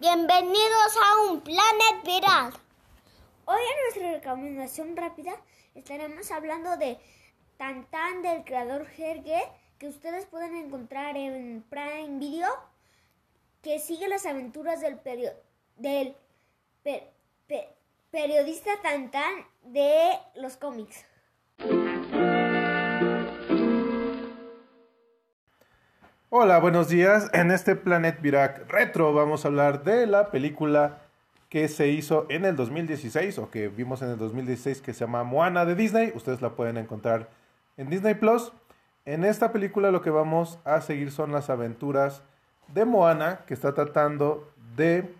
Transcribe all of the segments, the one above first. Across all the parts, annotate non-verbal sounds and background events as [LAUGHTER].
Bienvenidos a un Planet Viral. Hoy en nuestra recomendación rápida estaremos hablando de Tantan del creador Jerge que ustedes pueden encontrar en Prime Video que sigue las aventuras del, del periodista Tantan de los cómics. Hola, buenos días. En este Planet Virac Retro vamos a hablar de la película que se hizo en el 2016 o que vimos en el 2016 que se llama Moana de Disney. Ustedes la pueden encontrar en Disney Plus. En esta película lo que vamos a seguir son las aventuras de Moana que está tratando de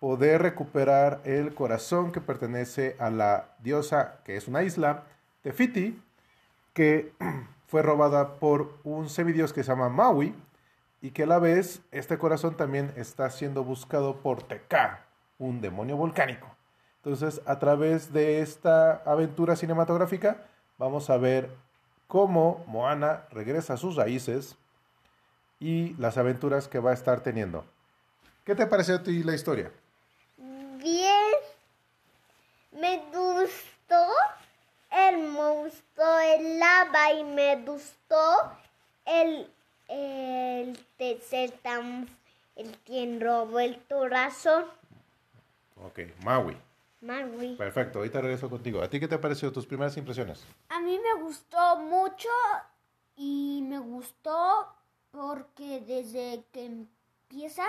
poder recuperar el corazón que pertenece a la diosa que es una isla, Tefiti, que [CLEARS THROAT] fue robada por un semidios que se llama Maui y que a la vez este corazón también está siendo buscado por Teka, un demonio volcánico. Entonces, a través de esta aventura cinematográfica, vamos a ver cómo Moana regresa a sus raíces y las aventuras que va a estar teniendo. ¿Qué te pareció a ti la historia? Bien, me gustó el monstruo el lava y me gustó el el tercer tam, el quien robó el corazón. Ok, Maui. Maui. Perfecto, ahorita regreso contigo. ¿A ti qué te pareció tus primeras impresiones? A mí me gustó mucho y me gustó porque desde que empieza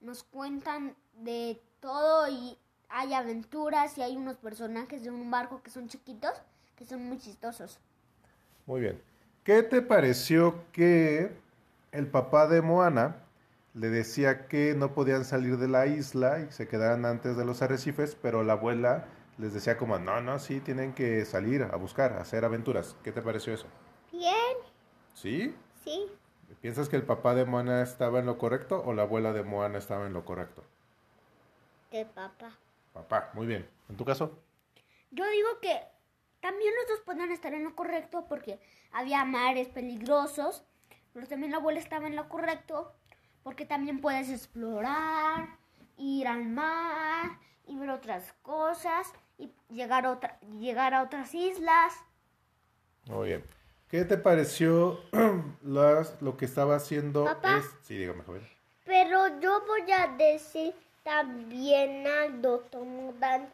nos cuentan de todo y hay aventuras y hay unos personajes de un barco que son chiquitos que son muy chistosos. Muy bien. ¿Qué te pareció que el papá de Moana le decía que no podían salir de la isla y se quedaran antes de los arrecifes, pero la abuela les decía como, no, no, sí, tienen que salir a buscar, a hacer aventuras. ¿Qué te pareció eso? Bien. ¿Sí? Sí. ¿Piensas que el papá de Moana estaba en lo correcto o la abuela de Moana estaba en lo correcto? El papá. Papá, muy bien. ¿En tu caso? Yo digo que también los dos podían estar en lo correcto porque había mares peligrosos, pero también la abuela estaba en lo correcto porque también puedes explorar, ir al mar y ver otras cosas y llegar a, otra, llegar a otras islas. Muy bien. ¿Qué te pareció [CLEARS THROAT] las, lo que estaba haciendo? Papá. Sí, dígame, joven. Pero yo voy a decir también algo, Tomodán.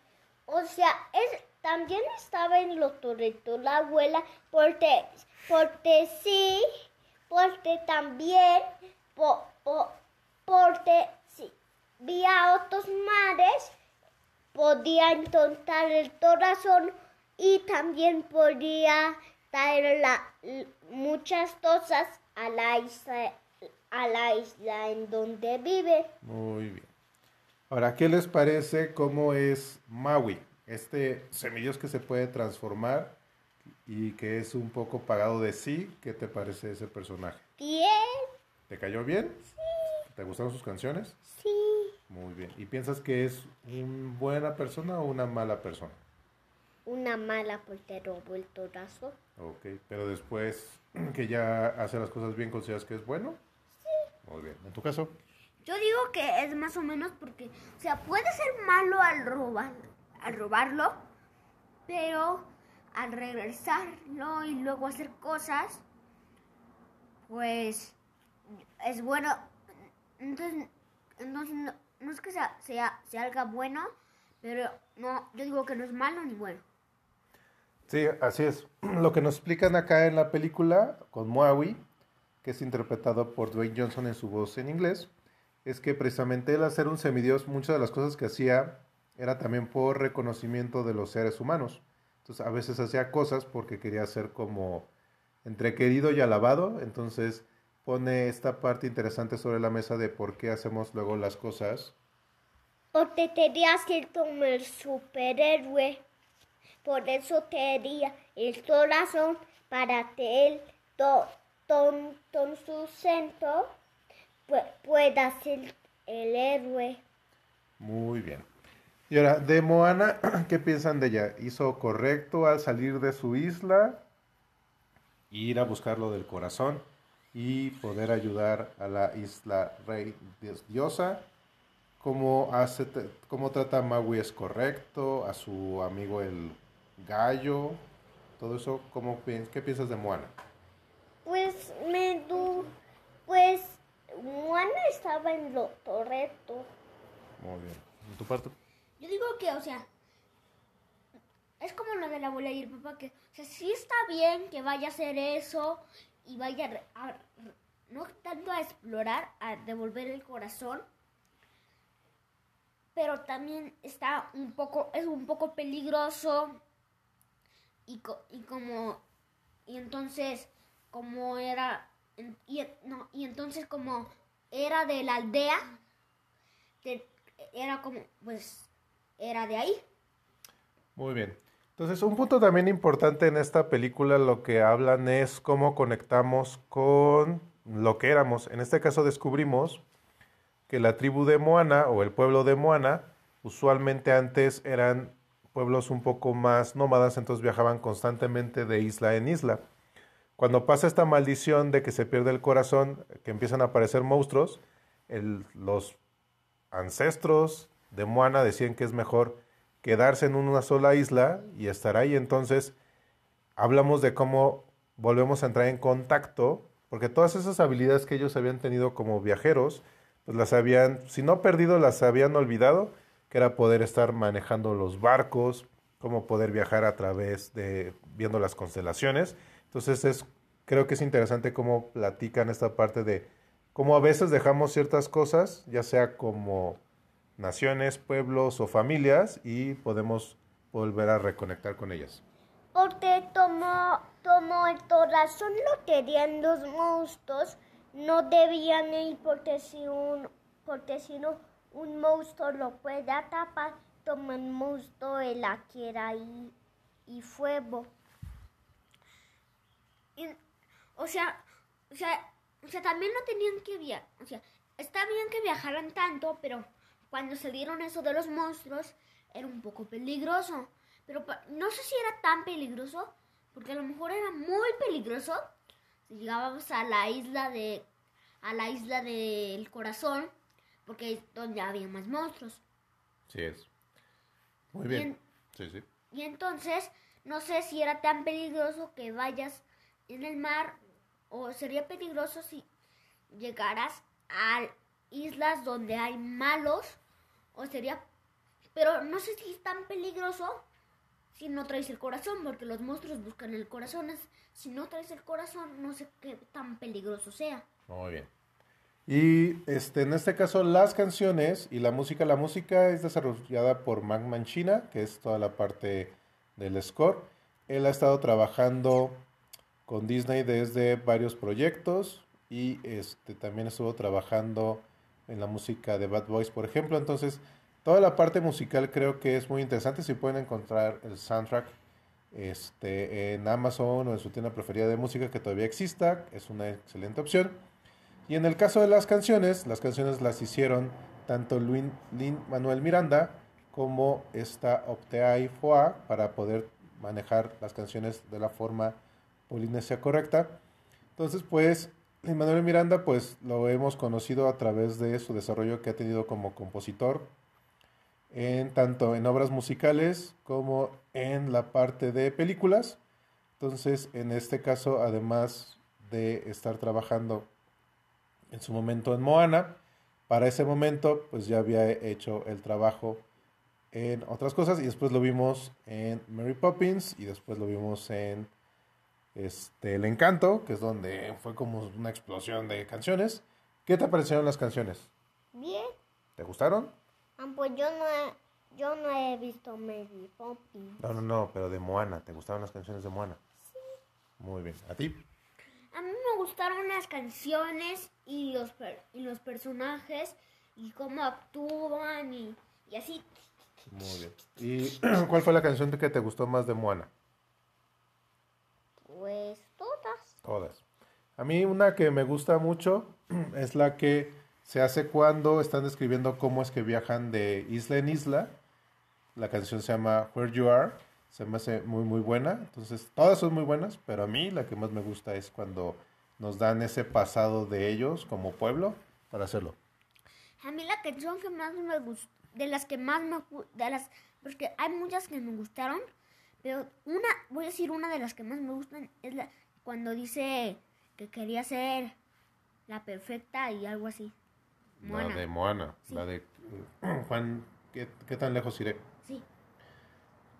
O sea, es también estaba en lo correcto la abuela porque, porque sí, porque también, por, porque sí, vía otros mares, podía encontrar el corazón y también podía traer la, muchas cosas a la isla a la isla en donde vive. Muy bien. Ahora, ¿qué les parece cómo es Maui? Este semidios que se puede transformar y que es un poco pagado de sí. ¿Qué te parece ese personaje? Bien. ¿Te cayó bien? Sí. ¿Te gustaron sus canciones? Sí. Muy bien. ¿Y piensas que es una buena persona o una mala persona? Una mala porque robó el torazo. Ok, pero después [CLEARS THROAT] que ya hace las cosas bien, ¿consideras que es bueno? Sí. Muy bien. ¿En tu caso? Yo digo que es más o menos porque, o sea, puede ser malo al robar, al robarlo, pero al regresarlo y luego hacer cosas, pues es bueno. Entonces, entonces no, es que sea, sea, sea bueno, pero no, yo digo que no es malo ni bueno. Sí, así es. [CLEARS THROAT] Lo que nos explican acá en la película con Maui, que es interpretado por Dwayne Johnson en su voz en inglés, es que precisamente él hacer un semidios, muchas de las cosas que hacía era también por reconocimiento de los seres humanos. Entonces a veces hacía cosas porque quería ser como entre querido y alabado. Entonces pone esta parte interesante sobre la mesa de por qué hacemos luego las cosas. Porque quería ser como el superhéroe. Por eso quería el corazón para que él, con su centro, pueda ser el héroe. Muy bien. Y ahora, de Moana, [CLEARS THROAT] ¿qué piensan de ella? ¿Hizo correcto al salir de su isla, ir a buscarlo del corazón y poder ayudar a la isla rey diosa? cómo hace, cómo trata a Maui es correcto, a su amigo el gallo, todo eso, ¿cómo, ¿qué piensas de Moana? Pues me du, pues Moana estaba en lo correcto. Muy bien. ¿En tu parte? Yo digo que, o sea, es como lo de la abuela y el papá, que, o sea, sí está bien que vaya a hacer eso y vaya a, no tanto a explorar, a devolver el corazón, pero también está un poco, es un poco peligroso y, y como, y entonces, como era, y, no, y entonces como era de la aldea, era como, pues, era de ahí. Muy bien. Entonces, un punto también importante en esta película lo que hablan es cómo conectamos con lo que éramos. En este caso descubrimos que la tribu de Moana o el pueblo de Moana usualmente antes eran pueblos un poco más nómadas, entonces viajaban constantemente de isla en isla. Cuando pasa esta maldición de que se pierde el corazón, que empiezan a aparecer monstruos, los ancestros de Moana decían que es mejor quedarse en una sola isla y estar ahí. Entonces, hablamos de cómo volvemos a entrar en contacto, porque todas esas habilidades que ellos habían tenido como viajeros, pues las habían, si no perdido, las habían olvidado, que era poder estar manejando los barcos, cómo poder viajar a través de viendo las constelaciones. Entonces, es, creo que es interesante cómo platican esta parte de cómo a veces dejamos ciertas cosas, ya sea como naciones, pueblos o familias y podemos volver a reconectar con ellas. Porque tomó, tomó el corazón lo querían los monstruos, no debían ir porque si un, porque si no un monstruo lo puede atrapar, toma el monstruo de la quiera y, y fuego. o sea, o sea, o sea, también no tenían que viajar, o sea, está bien que viajaran tanto, pero cuando se dieron eso de los monstruos, era un poco peligroso. Pero no sé si era tan peligroso, porque a lo mejor era muy peligroso si llegábamos a la isla de a la isla del corazón, porque es donde había más monstruos. Sí es. Muy bien. sí, sí. Y entonces, no sé si era tan peligroso que vayas en el mar o sería peligroso si llegaras a islas donde hay malos o sería... Pero no sé si es tan peligroso si no traes el corazón, porque los monstruos buscan el corazón. Si no traes el corazón, no sé qué tan peligroso sea. Muy bien. Y este, en este caso, las canciones y la música. La música es desarrollada por Mac Manchina, que es toda la parte del score. Él ha estado trabajando con Disney desde varios proyectos y este, también estuvo trabajando en la música de Bad Boys, por ejemplo. Entonces, toda la parte musical creo que es muy interesante. Si pueden encontrar el soundtrack este, en Amazon o en su tienda preferida de música que todavía exista, es una excelente opción. Y en el caso de las canciones, las canciones las hicieron tanto Luin, Lin Manuel Miranda como esta Opteai Foa para poder manejar las canciones de la forma polinesia correcta. Entonces, pues Manuel Miranda, pues lo hemos conocido a través de su desarrollo que ha tenido como compositor, en tanto en obras musicales como en la parte de películas. Entonces, en este caso, además de estar trabajando en su momento en Moana, para ese momento, pues ya había hecho el trabajo en otras cosas y después lo vimos en Mary Poppins y después lo vimos en este, El Encanto, que es donde fue como una explosión de canciones. ¿Qué te parecieron las canciones? Bien. ¿Te gustaron? Ah, pues yo no he, yo no he visto Mary Poppins. No, no, no, pero de Moana. ¿Te gustaron las canciones de Moana? Sí. Muy bien. ¿A ti? A mí me gustaron las canciones y los, y los personajes y cómo actúan y, y así. Muy bien. ¿Y [CLEARS THROAT] cuál fue la canción que te gustó más de Moana? Pues todas. Todas. A mí una que me gusta mucho [CLEARS THROAT] es la que se hace cuando están describiendo cómo es que viajan de isla en isla. La canción se llama Where You Are. Se me hace muy muy buena. Entonces, todas son muy buenas, pero a mí la que más me gusta es cuando nos dan ese pasado de ellos como pueblo para hacerlo. A mí la canción que más me gustó, de las que más me de las, porque hay muchas que me gustaron, pero una, voy a decir una de las que más me gustan, es la, cuando dice que quería ser la perfecta y algo así. La de Moana. Sí. La de [CLEARS THROAT] Juan, ¿qué, qué tan lejos iré? Sí.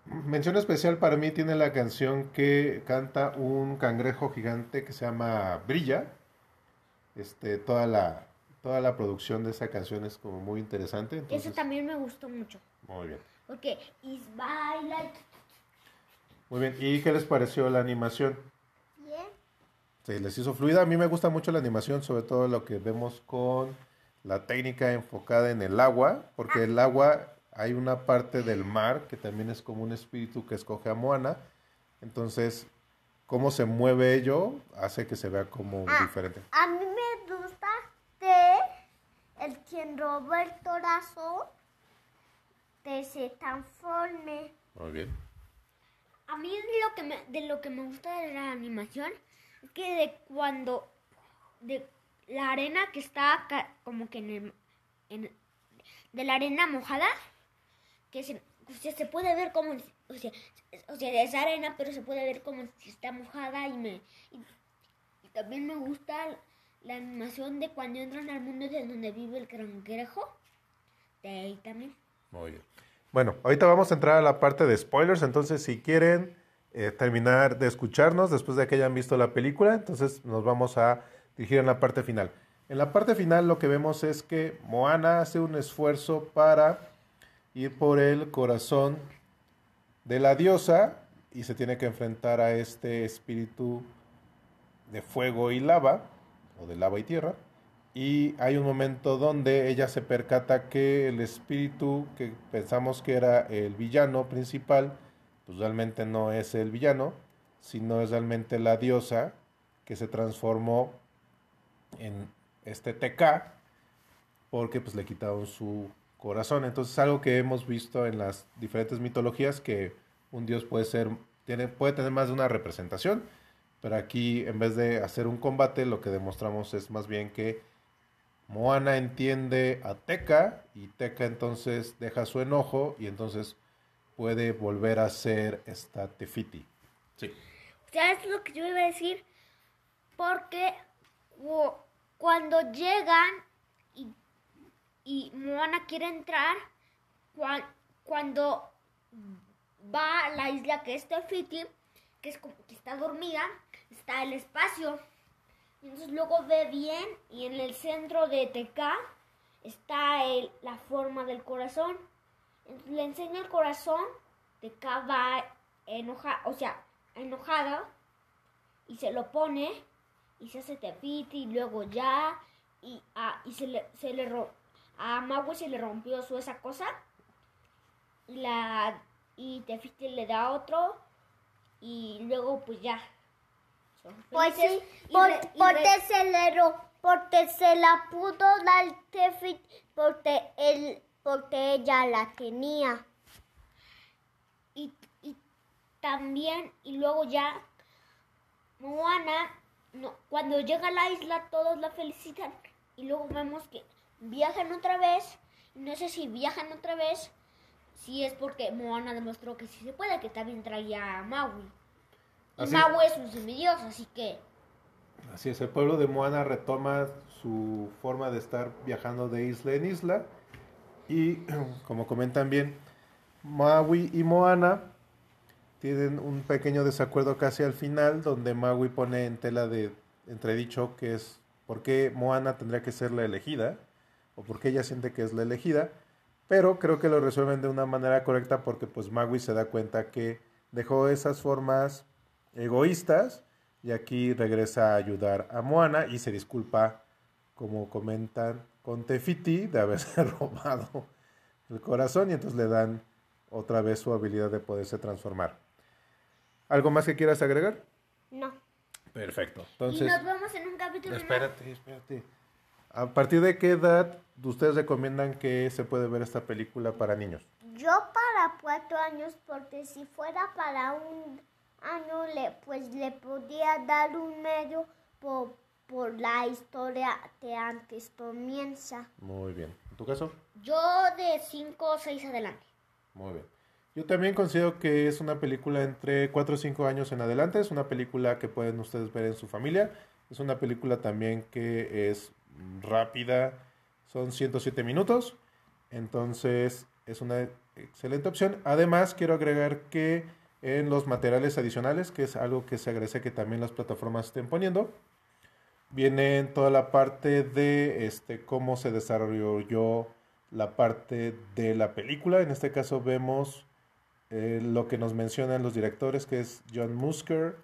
Mención especial para mí tiene la canción que canta un cangrejo gigante que se llama Brilla. Este, toda la, toda la producción de esa canción es como muy interesante. Entonces, Eso también me gustó mucho. Muy bien. Porque is baila. Muy bien. ¿Y qué les pareció la animación? Bien. ¿Se les hizo fluida? A mí me gusta mucho la animación, sobre todo lo que vemos con la técnica enfocada en el agua, porque el agua hay una parte del mar que también es como un espíritu que escoge a Moana. Entonces, cómo se mueve ello hace que se vea como Ah. diferente. A mí me gusta de el quien roba el corazón de se transforme. Muy bien. A mí lo que me, de lo que me gusta de la animación es que de cuando de la arena que está como que en el en- de la arena mojada que se, se puede ver como o sea, o sea, es arena pero se puede ver como si está mojada y me y, y también me gusta la animación de cuando entran al mundo de donde vive el cangrejo de ahí también Muy bien. Bueno, ahorita vamos a entrar a la parte de spoilers, entonces si quieren eh, terminar de escucharnos después de que hayan visto la película, entonces nos vamos a dirigir en la parte final. En la parte final lo que vemos es que Moana hace un esfuerzo para ir por el corazón de la diosa y se tiene que enfrentar a este espíritu de fuego y lava, o de lava y tierra. Y hay un momento donde ella se percata que el espíritu que pensamos que era el villano principal, pues realmente no es el villano, sino es realmente la diosa que se transformó en este TK porque pues le quitaron su corazón. Entonces algo que hemos visto en las diferentes mitologías que un dios puede ser tiene puede tener más de una representación, pero aquí en vez de hacer un combate lo que demostramos es más bien que Moana entiende a Teca y Teca entonces deja su enojo y entonces puede volver a ser esta Tefiti. Sí. O sea, es lo que yo iba a decir. Porque cu- cuando llegan y, y Moana quiere entrar, cua- cuando va a la isla que es Tefiti, que es como que está dormida, está el espacio. Entonces luego ve bien y en el centro de TK está el- la forma del corazón. Entonces le enseña el corazón, TK va enoja, o sea, enojada y se lo pone y se hace tepiti y luego ya y, ah, y se le, se le a Maui se le rompió su esa cosa y la y Tefiti le da otro y luego pues ya Pues sí, por- porque se le porque se la pudo dar Tefit porque él porque ella la tenía. y, y también y luego ya Moana no, cuando llega a la isla todos la felicitan y luego vemos que viajan otra vez no sé si viajan otra vez si es porque Moana demostró que sí se puede que también traía a Maui Así- Maui es un semidios así que Así es, el pueblo de Moana retoma su forma de estar viajando de isla en isla. Y [CLEARS THROAT] como comentan bien, Maui y Moana tienen un pequeño desacuerdo casi al final, donde Maui pone en tela de entredicho que es por qué Moana tendría que ser la elegida, o por qué ella siente que es la elegida. Pero creo que lo resuelven de una manera correcta porque pues Maui se da cuenta que dejó esas formas egoístas y aquí regresa a ayudar a Moana y se disculpa, como comentan, con Tefiti de haberse [LAUGHS] robado el corazón y entonces le dan otra vez su habilidad de poderse transformar. ¿Algo más que quieras agregar? No. Perfecto. y Entonces, nos vemos en un capítulo más. espérate, espérate. ¿A partir de qué edad ustedes recomiendan que se puede ver esta película para niños? Yo para cuatro años, porque si fuera para un año, le, pues le podía dar un medio por, por la historia de antes comienza. Muy bien. ¿En tu caso? Yo de 5 o 6 adelante. Muy bien. Yo también considero que es una película entre 4 o 5 años en adelante. Es una película que pueden ustedes ver en su familia. Es una película también que es rápida. Son 107 minutos. Entonces es una excelente opción. Además, quiero agregar que en los materiales adicionales, que es algo que se agradece que también las plataformas estén poniendo, viene toda la parte de este, cómo se desarrolló la parte de la película. En este caso vemos eh, lo que nos mencionan los directores, que es John Musker,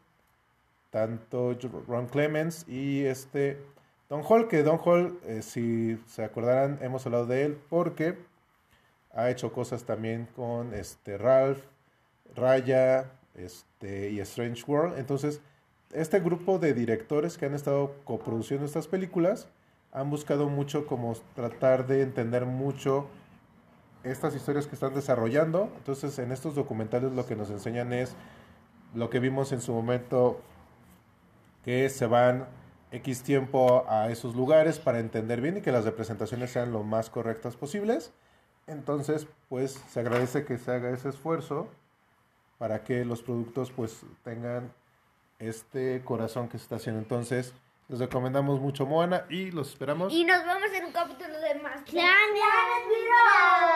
tanto Ron Clements y este Don Hall, que Don Hall, eh, si se acordarán, hemos hablado de él porque ha hecho cosas también con este Ralph, Raya este, y Strange World. Entonces, este grupo de directores que han estado coproduciendo estas películas han buscado mucho como tratar de entender mucho estas historias que están desarrollando. Entonces, en estos documentales lo que nos enseñan es lo que vimos en su momento, que se van X tiempo a esos lugares para entender bien y que las representaciones sean lo más correctas posibles. Entonces, pues se agradece que se haga ese esfuerzo para que los productos pues tengan este corazón que se está haciendo. Entonces, les recomendamos mucho Moana y los esperamos. Y nos vemos en un capítulo de más. ¡Planes,